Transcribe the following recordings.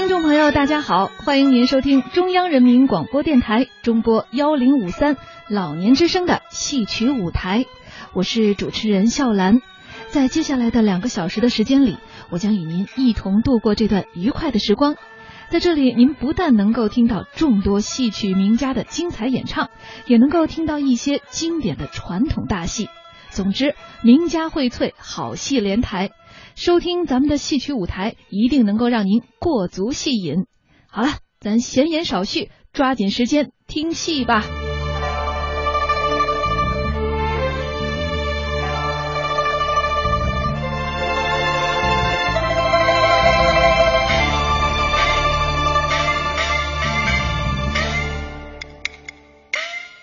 听众朋友，大家好，欢迎您收听中央人民广播电台中波幺零五三老年之声的戏曲舞台，我是主持人笑兰。在接下来的两个小时的时间里，我将与您一同度过这段愉快的时光。在这里，您不但能够听到众多戏曲名家的精彩演唱，也能够听到一些经典的传统大戏。总之，名家荟萃，好戏连台。收听咱们的戏曲舞台，一定能够让您过足戏瘾。好了，咱闲言少叙，抓紧时间听戏吧。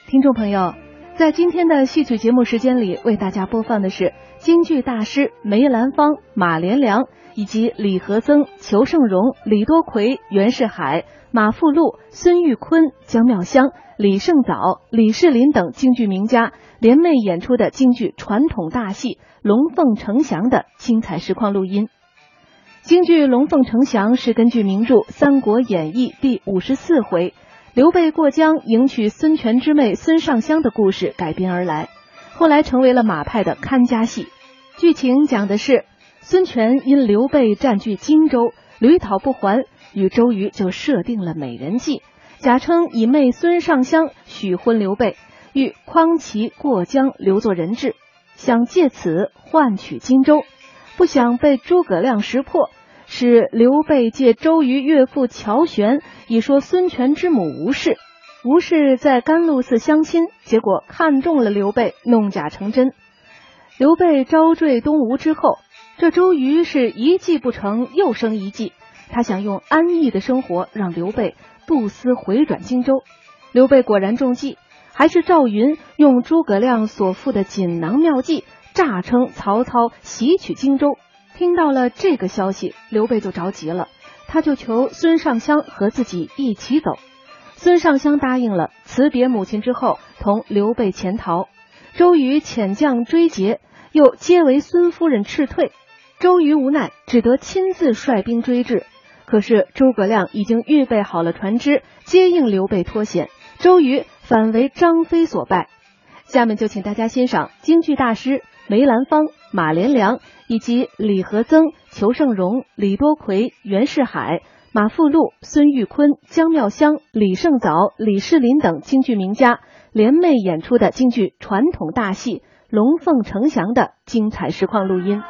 听众朋友，在今天的戏曲节目时间里，为大家播放的是京剧大师梅兰芳、马连良以及李和曾、裘盛戎、李多奎、袁世海、马富禄、孙玉坤、江妙香、李胜藻、李世林等京剧名家联袂演出的京剧传统大戏《龙凤呈祥》的精彩实况录音。京剧《龙凤呈祥》是根据名著《三国演义》第五十四回。刘备过江迎娶孙权之妹孙尚香的故事改编而来，后来成为了马派的看家戏。剧情讲的是孙权因刘备占据荆州，屡讨不还，与周瑜就设定了美人计，假称以妹孙尚香许婚刘备，欲匡其过江留作人质，想借此换取荆州，不想被诸葛亮识破。使刘备借周瑜岳父乔玄，以说孙权之母吴氏。吴氏在甘露寺相亲，结果看中了刘备，弄假成真。刘备招赘东吴之后，这周瑜是一计不成，又生一计。他想用安逸的生活让刘备不思回转荆州。刘备果然中计，还是赵云用诸葛亮所附的锦囊妙计，诈称曹操袭取荆州。听到了这个消息，刘备就着急了，他就求孙尚香和自己一起走。孙尚香答应了，辞别母亲之后，同刘备潜逃。周瑜遣将追截，又皆为孙夫人斥退。周瑜无奈，只得亲自率兵追至。可是诸葛亮已经预备好了船只，接应刘备脱险。周瑜反为张飞所败。下面就请大家欣赏京剧大师梅兰芳、马连良。以及李和曾、裘盛戎、李多奎、袁世海、马富禄、孙玉坤、姜妙香、李胜藻、李世林等京剧名家联袂演出的京剧传统大戏《龙凤呈祥》的精彩实况录音。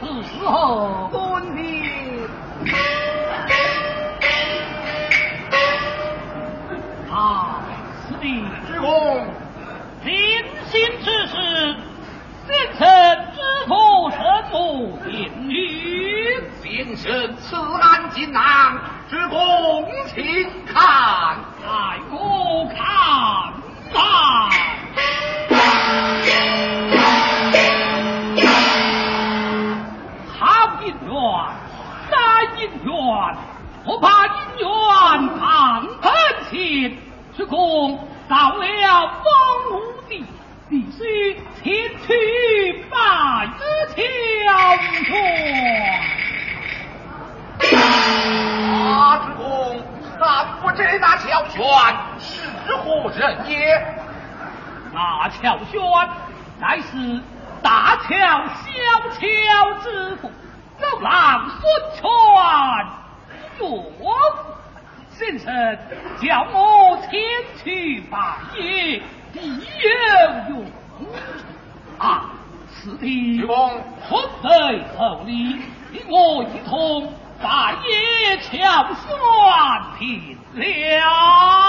何问你。啊，是的，主公，平心之事，先臣知否什么定律？先生此案锦囊，主公请看。轩乃是大乔小乔之父，老郎孙权岳先生叫我前去拜谒，必有用啊！此地主公，春非厚礼，与我一同拜谒乔轩平了。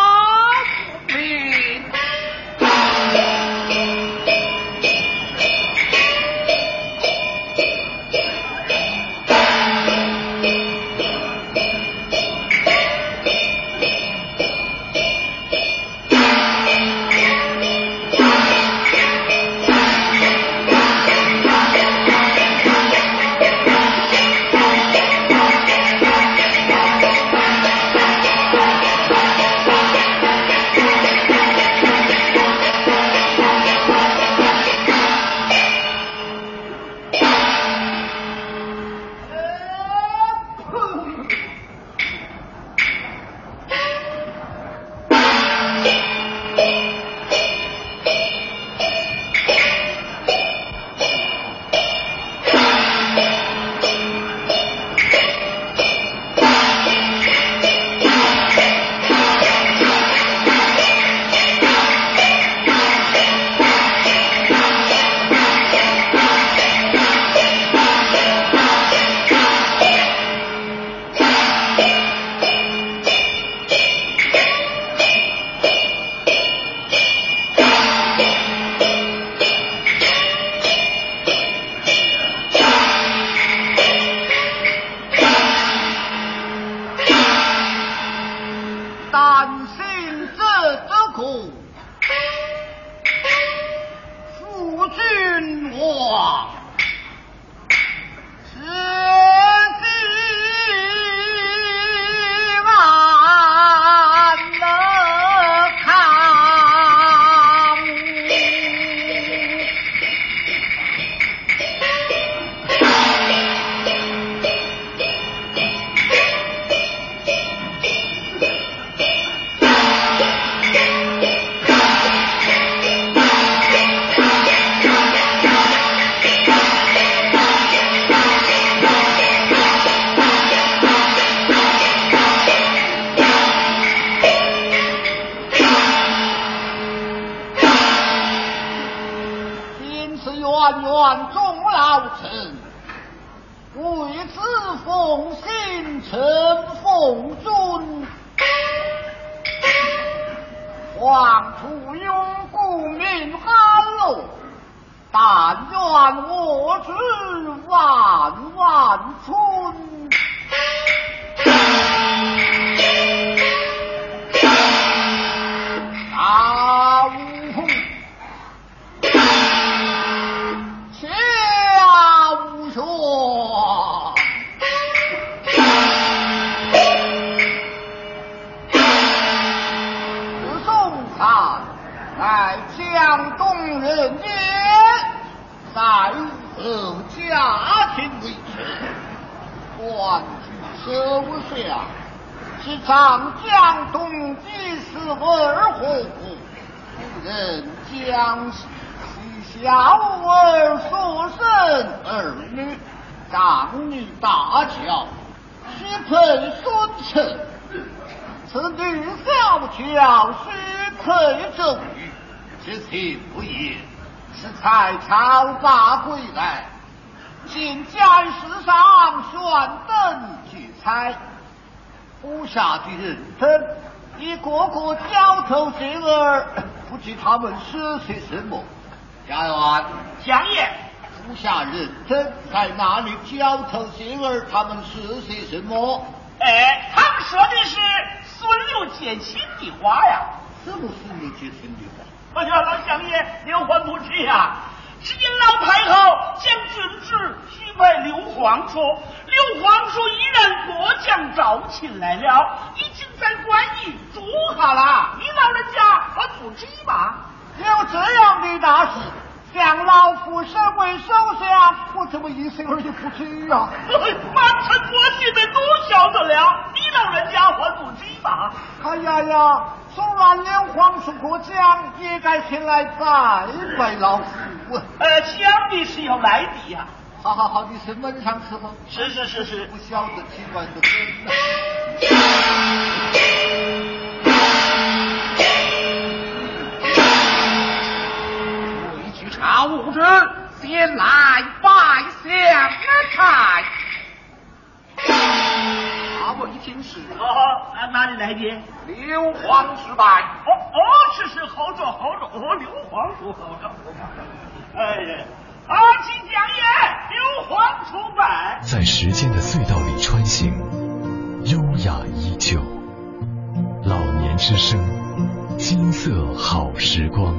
进见世上选灯聚彩，部下的人等一个个交头接耳，不知他们是些什么。家员，相爷，部下人等在哪里交头接耳？他们是些什么？哎，他们说的是孙刘结亲的话呀。什么孙刘结亲的话？哎呀，老相爷，刘欢不知呀。只见老太后将军旨许配刘皇叔，刘皇叔已然过江招亲来了，已经在官驿住下了。你老人家还不知吗？有这样的大事，向老夫身为首相，我怎么一声儿也不知啊？满城百姓们都晓得了，你老人家还不知吗？哎呀呀，纵然连皇叔过江，也该前来拜拜老夫。呃，想必是要来的呀。好好好，你是门上吃吗。是是是是，不晓得奇怪的很。回去查物质，先来拜相看。啊，我一听是。哦，哪里来的？刘皇叔拜。哦哦，是是，好着好着。哦，刘皇叔好着。哎呀，阿七相爷，刘皇出拜。在时间的隧道里穿行，优雅依旧。老年之声，金色好时光。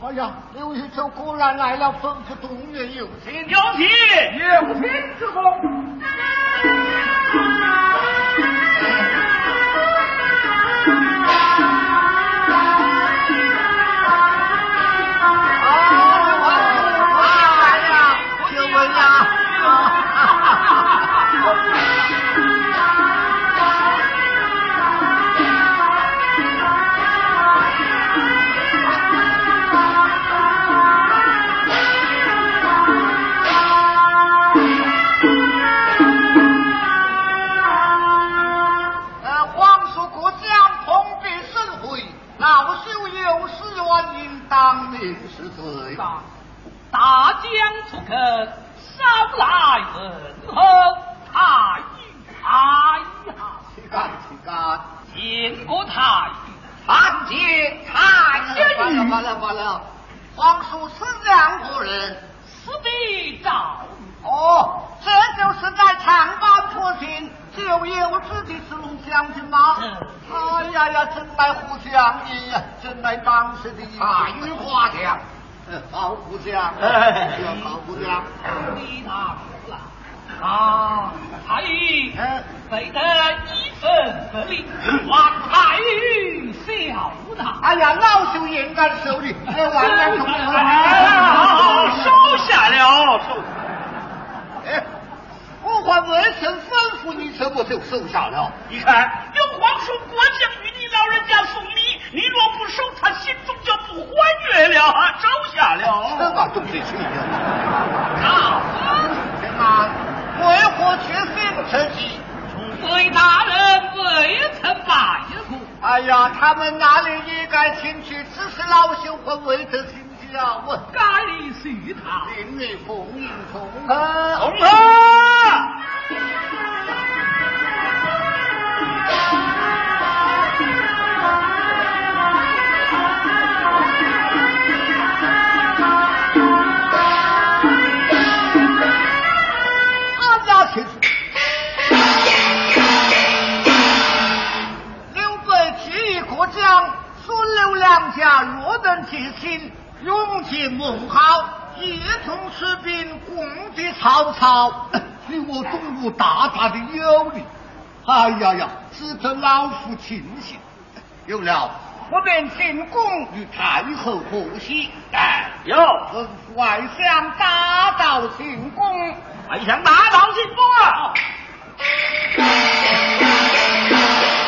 哎呀，刘玉州果然来了，吩咐动员有请，有请，有请之功。朽应该受礼，哎，万万不能。收下了，收。哎，我还未曾吩咐你，怎么就收下了？你看，有皇叔过江与你老人家送礼。你若不收，他心中就不欢悦了，收下了。什么东西去了？啊！天哪！为何却行这计？诸位大人未曾拜过。哎呀，他们哪里也该请去？只是老朽还未得请教。我该是他。今日奉迎从何？从何？两家若能结亲，永结盟好，一同出兵攻击曹操，你 我东吴大大的有利。哎呀呀，值得老夫庆幸。有了，我便进宫与太后贺喜。哎，有吩咐外相大道进宫，外相大道进宫啊！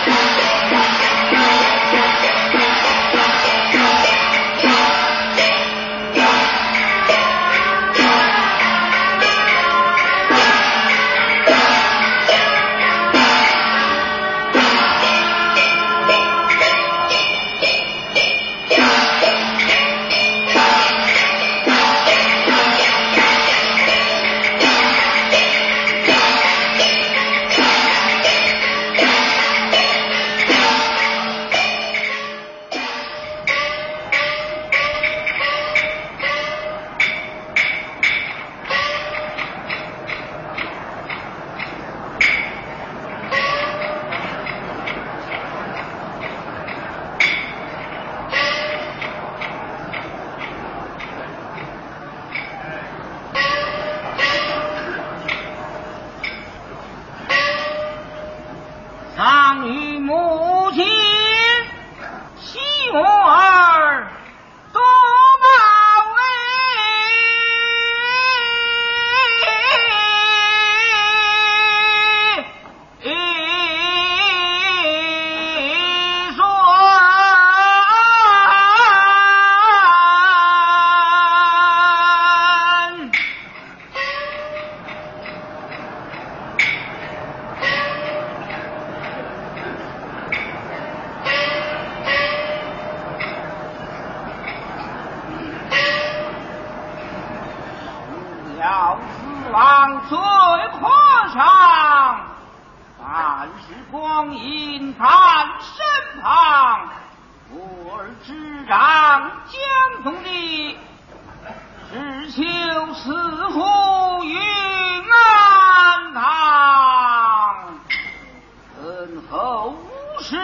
后无事，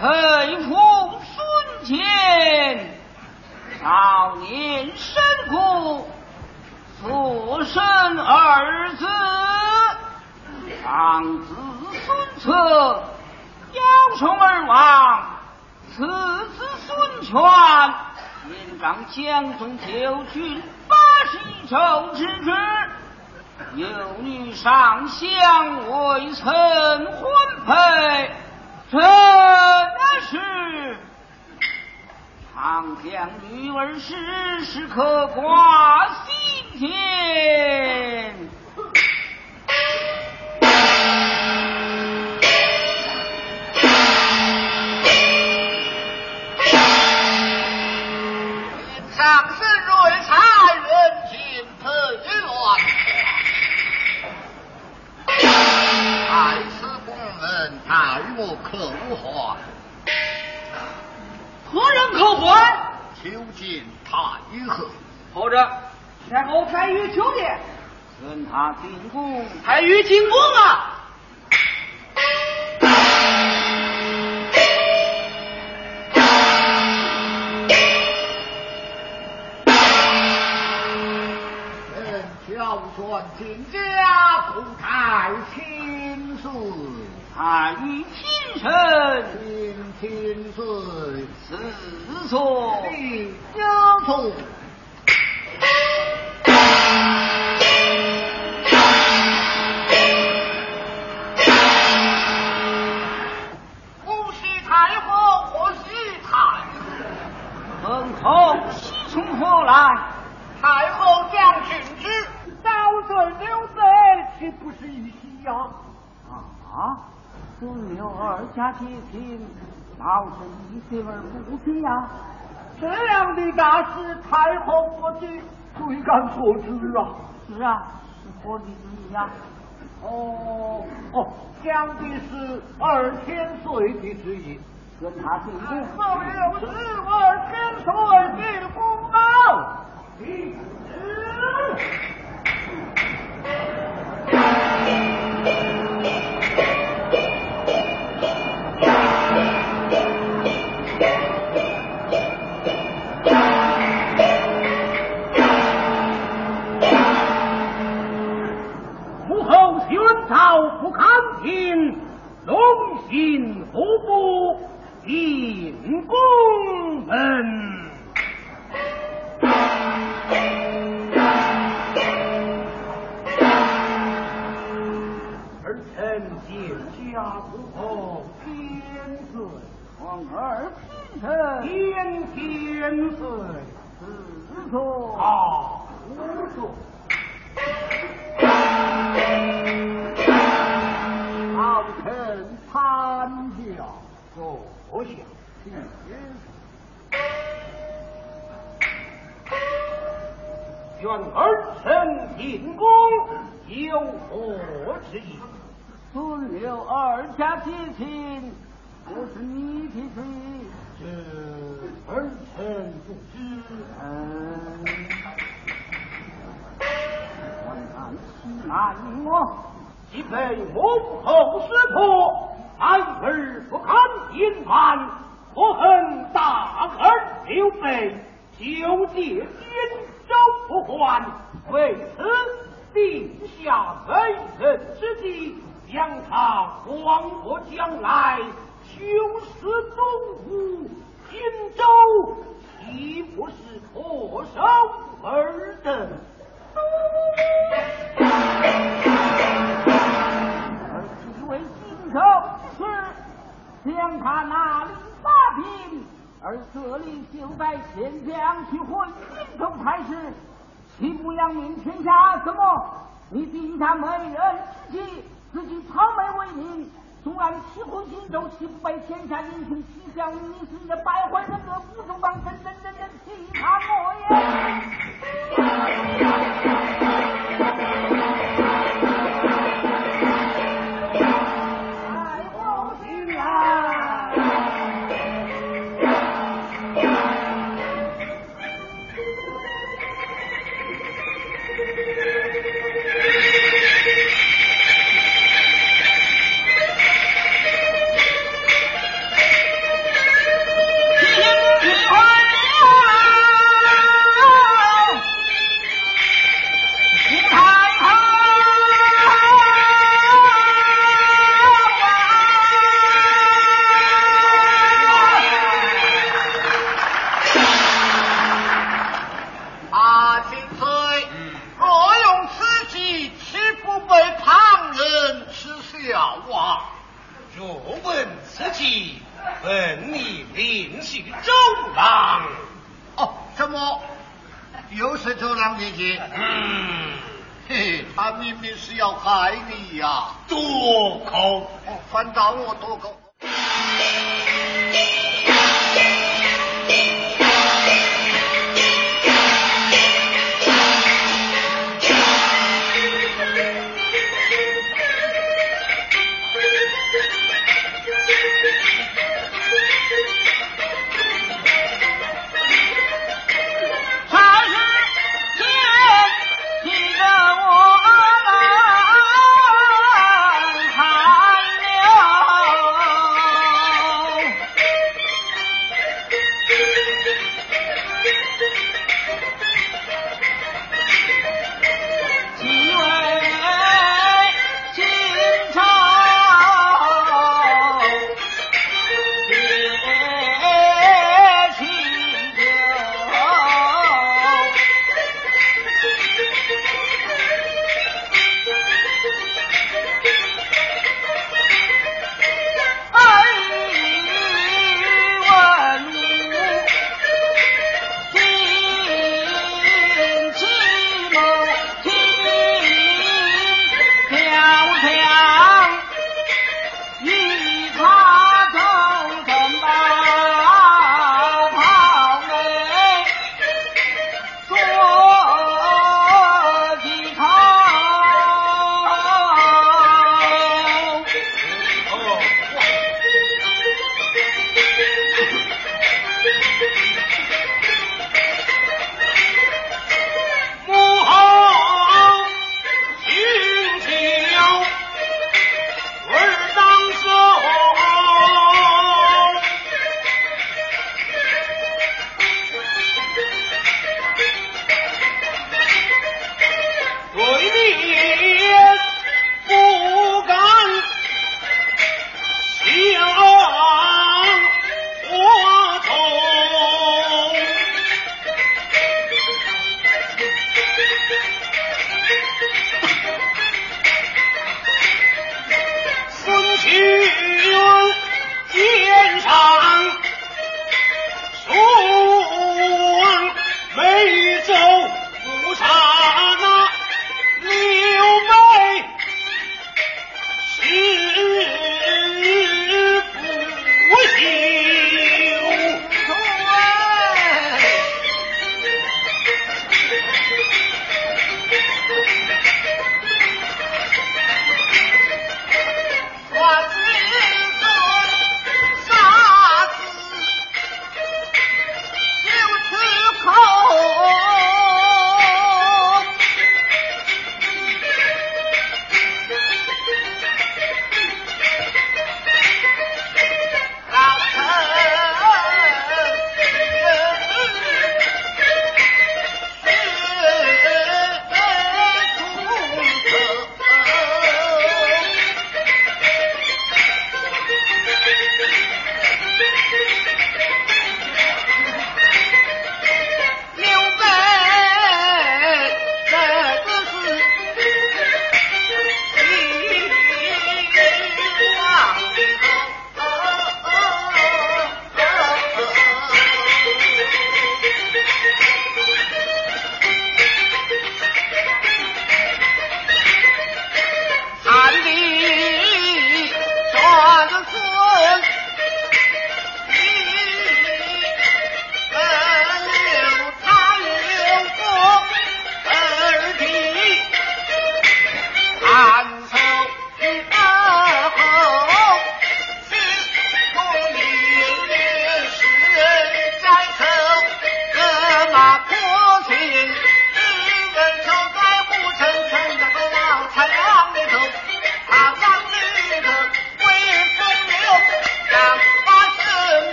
佩服孙坚，少年身苦。父生儿子，长子孙策，邀送而亡。次子孙权，年长江中九郡八十一州之职。有女上相未曾婚配，真是。常想女儿时时刻挂心间，门待我可还？何人可还？求见太后。或者太后太尉求见，跟他进宫。太与进宫啊！臣乔传进家，不太亲事。太尉平身，请亲随。四座。李家从。二家结亲，老身一心而不知呀。这样的大事，太后不知，谁敢说知啊？是啊，是何的旨意呀？哦哦，讲的是二千岁的旨意，跟他进宫。这就是二千岁的功劳。母心虎步引宫门。儿臣见家不后千岁，皇儿平臣，天千岁，四座。啊，无错。坐下。愿儿臣进宫有何之意？孙刘二家结亲，不是你的旨意。这儿臣不知。嗯，难我，即被母后识破，儿不堪隐瞒，我恨大儿刘备九借边州不还，为此定下为人之计，将他黄河将来，修死东吴荆州，岂不是唾手而得？而其为荆州之事，将他拿领八品，而这里就在县将去回荆州太师，岂不扬名天下？怎么你定下美人之计，自己草莓为民？纵然起婚荆州，岂不被天下英雄取笑你是一个败坏人格、不中党，真真真真其他我也！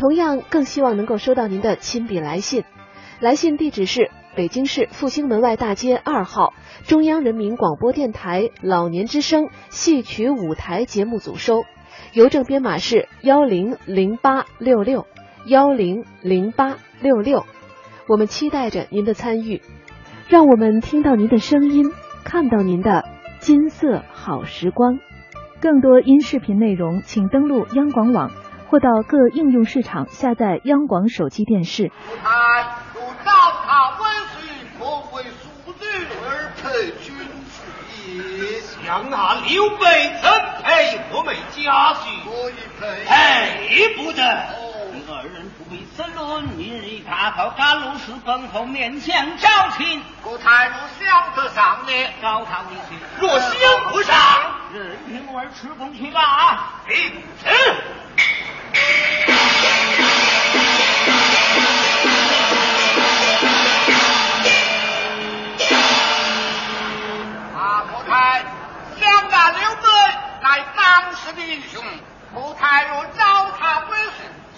同样，更希望能够收到您的亲笔来信。来信地址是北京市复兴门外大街二号中央人民广播电台老年之声戏曲舞台节目组收。邮政编码是幺零零八六六幺零零八六六，我们期待着您的参与，让我们听到您的声音，看到您的金色好时光。更多音视频内容，请登录央广网或到各应用市场下载央广手机电视。让那刘备怎配我们家婿？可以配，配不得。二人不必争论，明日大号赶路时分后面前招亲。郭太若想得上呢，找他为亲。若想不上，任凭我儿吃公去吧。领旨。当时的英雄，后台若找他为婿，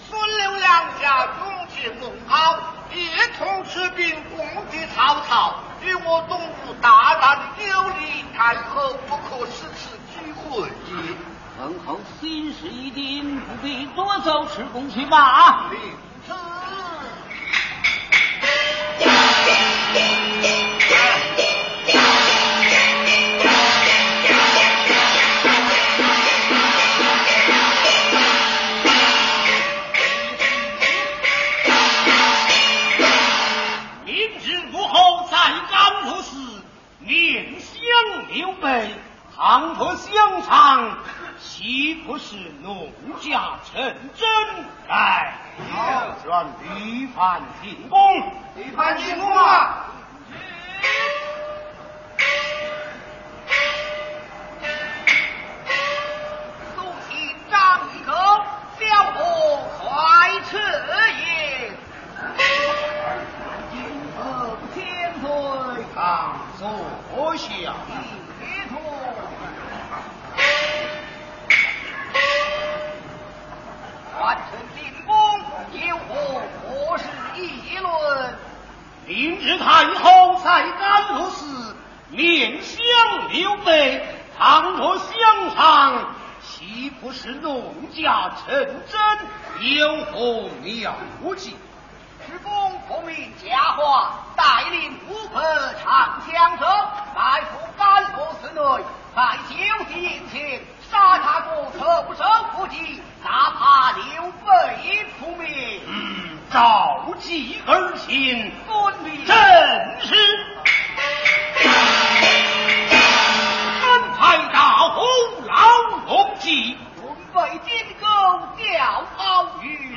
孙刘两家永结盟好，一同出兵攻击曹操，与我东吴大大的有利，太后不可失此机会。等候心事已定，不必多走，吃公去吧。领旨。刘备倘若相长，岂不是农家成真？来，转吕范进宫，吕范进宫啊！苏秦张一个，小伙快撤也。今何千坐下。进宫，有何何事议论？明日太后在甘露寺面相刘备，倘若相长，岂不是弄假成真？有何妙计？师公奉命佳话，带领五百长枪手，来赴甘露寺内，在酒席宴前，杀他个措手不及，哪怕刘备出面。嗯，召集而行，遵命。正是。安排大红老龙骑，准备金钩钓鳌鱼。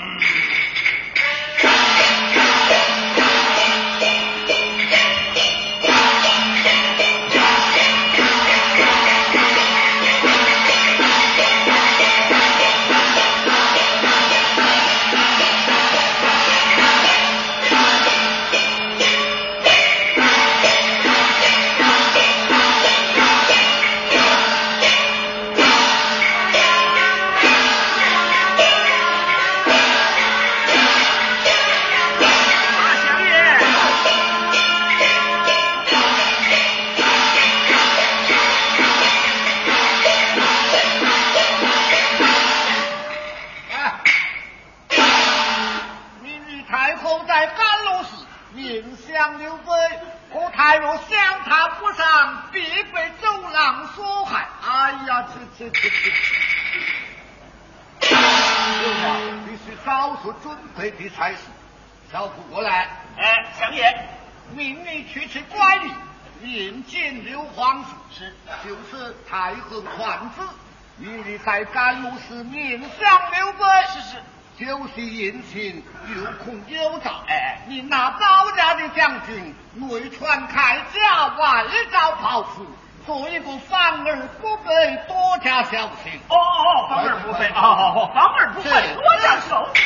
面向刘备，何太若相谈不上，必被周郎所害。哎呀，这这这这！刘必须早做准备的才是。小虎过来，哎，相爷，命你去取乖女，引见刘皇叔，是，就是太后皇子，与你在甘露寺面向刘备，是是。就是殷勤，有空有诈。哎，你那包家的将军，内穿铠甲，外罩袍服，做一个反而不备，多加小心。哦哦，防而不备，好好好，防而不备，多加小心。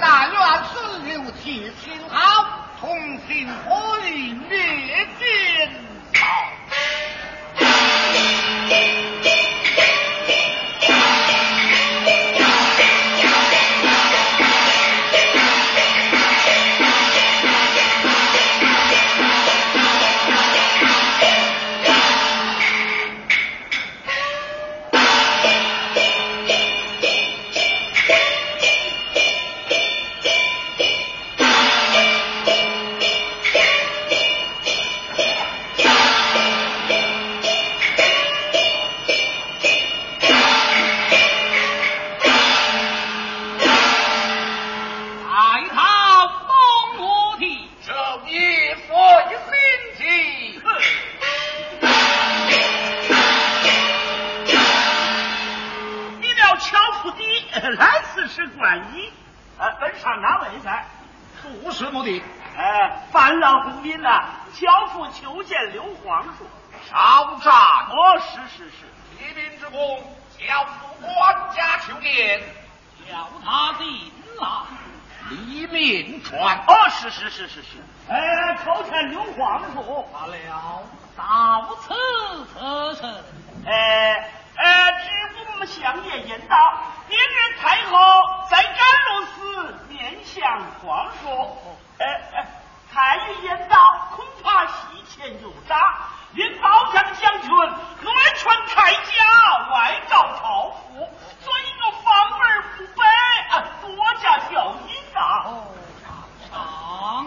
但愿顺流其心好，同心合力灭金 府第，来此是官一。呃，本上哪位在？不是目的。哎，烦劳公民呐、啊，小父求见刘皇叔。少诈多是是是，黎民之功，小父官家求见，叫他进来。黎民传。哦，是是是是是。哎，叩见刘皇叔。罢了，到此此成。哎。呃，知府们相爷言道，今日太后在甘露寺面向皇叔。呃，太爷言道，恐怕西前有诈，令保将将军外传太家外告朝府，所以我防而不备，啊，多加小心道。哦，长、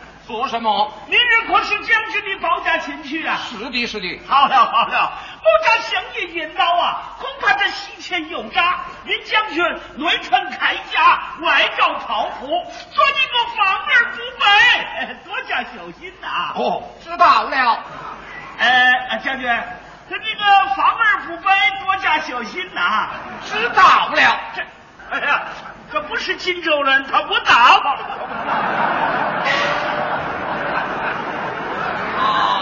做什么？明日可是将军的保家亲去啊！是的，是的。好了好了，我家相爷引导啊，恐怕这西前有诈。您将军内穿铠甲，外罩袍服，做你个防而不备，多加小心呐！哦，知道了。哎，将军。他这个防而不备，多加小心呐！知道了。这，哎呀，可不是荆州人，他不打。Oh.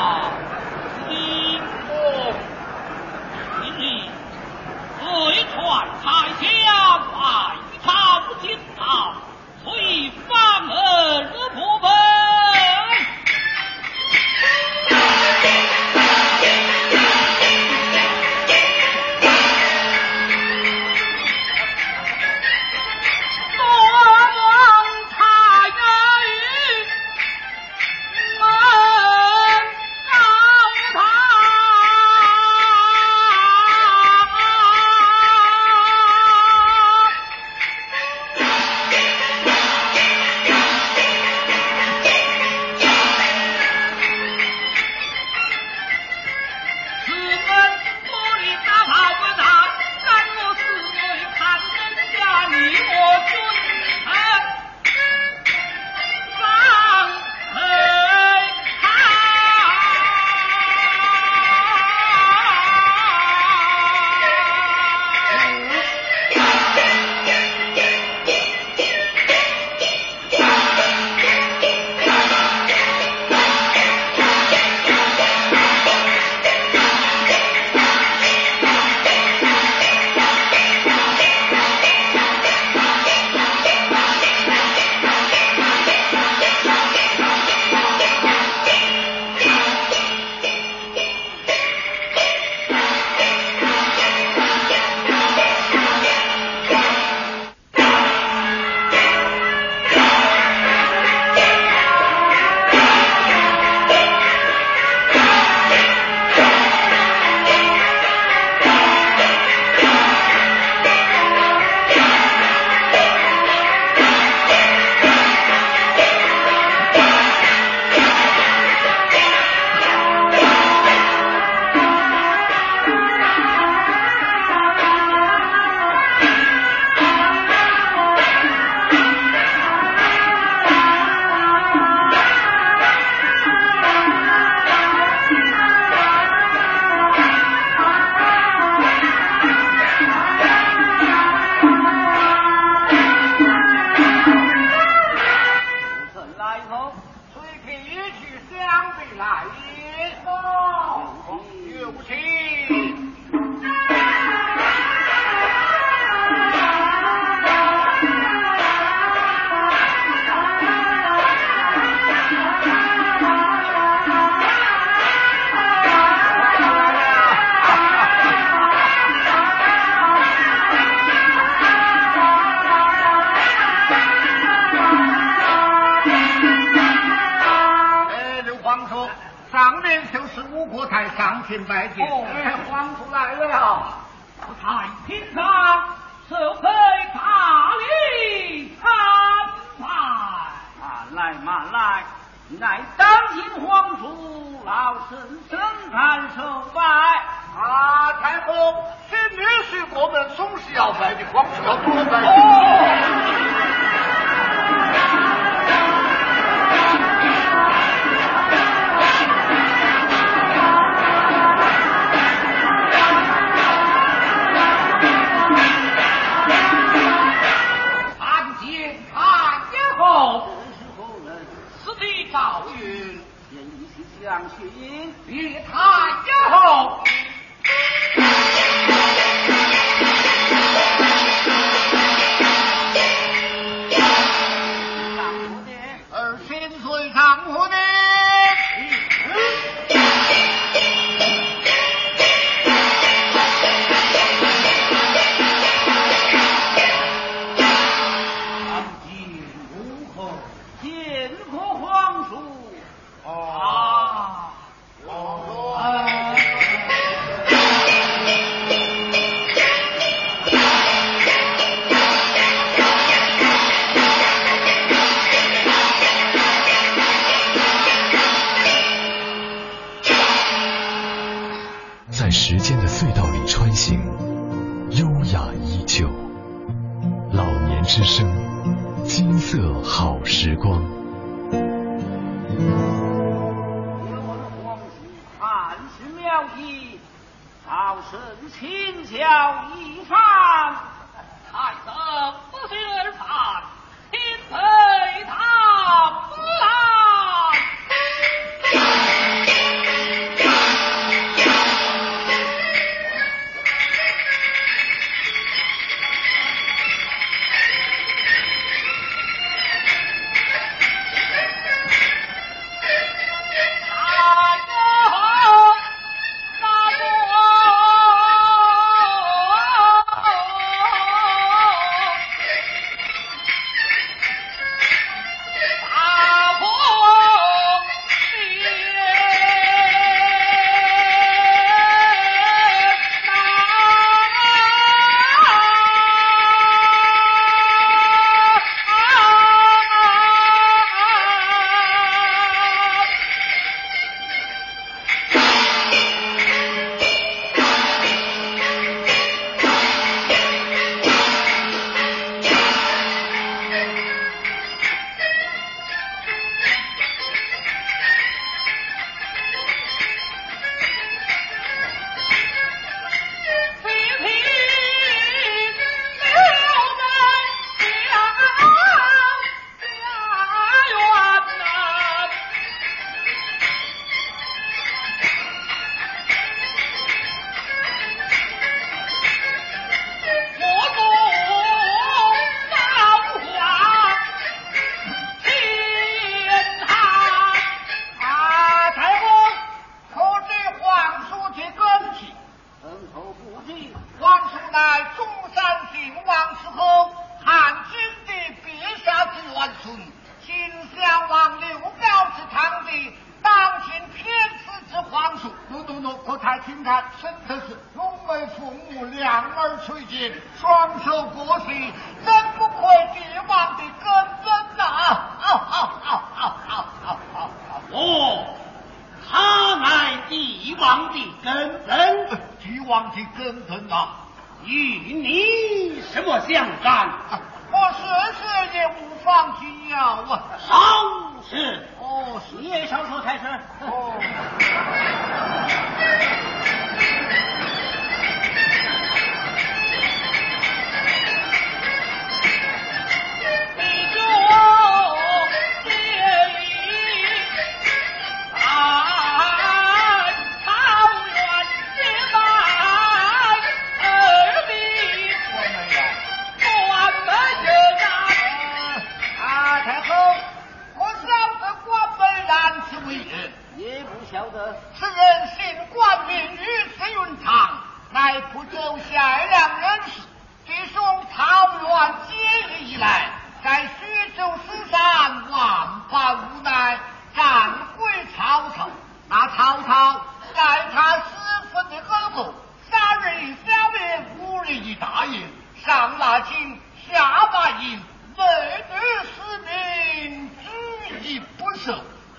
慢来，乃当今皇叔老身身盘受拜。啊，太后，这女婿我们总是要拜的，皇叔要多拜。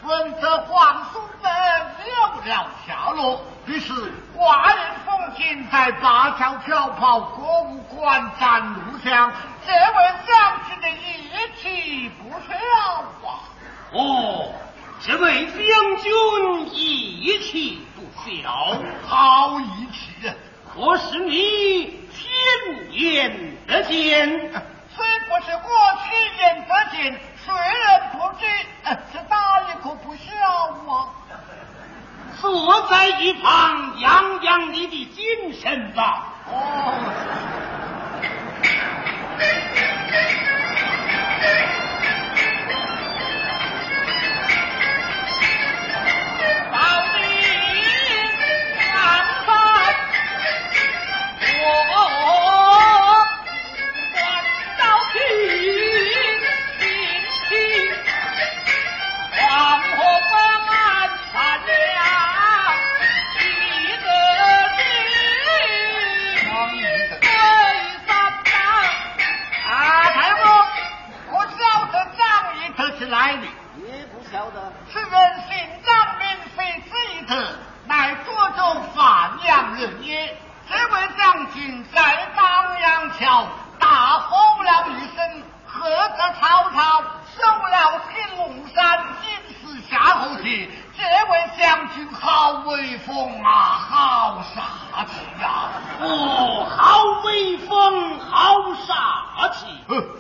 闻得皇叔们丢了下落于是寡人奉亲在八条条跑国务馆斩路上这位将军的一气不小啊哦这位将军一气不小好一气啊可是你天眼得见。虽不是过去眼得见谁人不知？这大爷可不孝啊！坐在一旁养养你的精神吧。哦。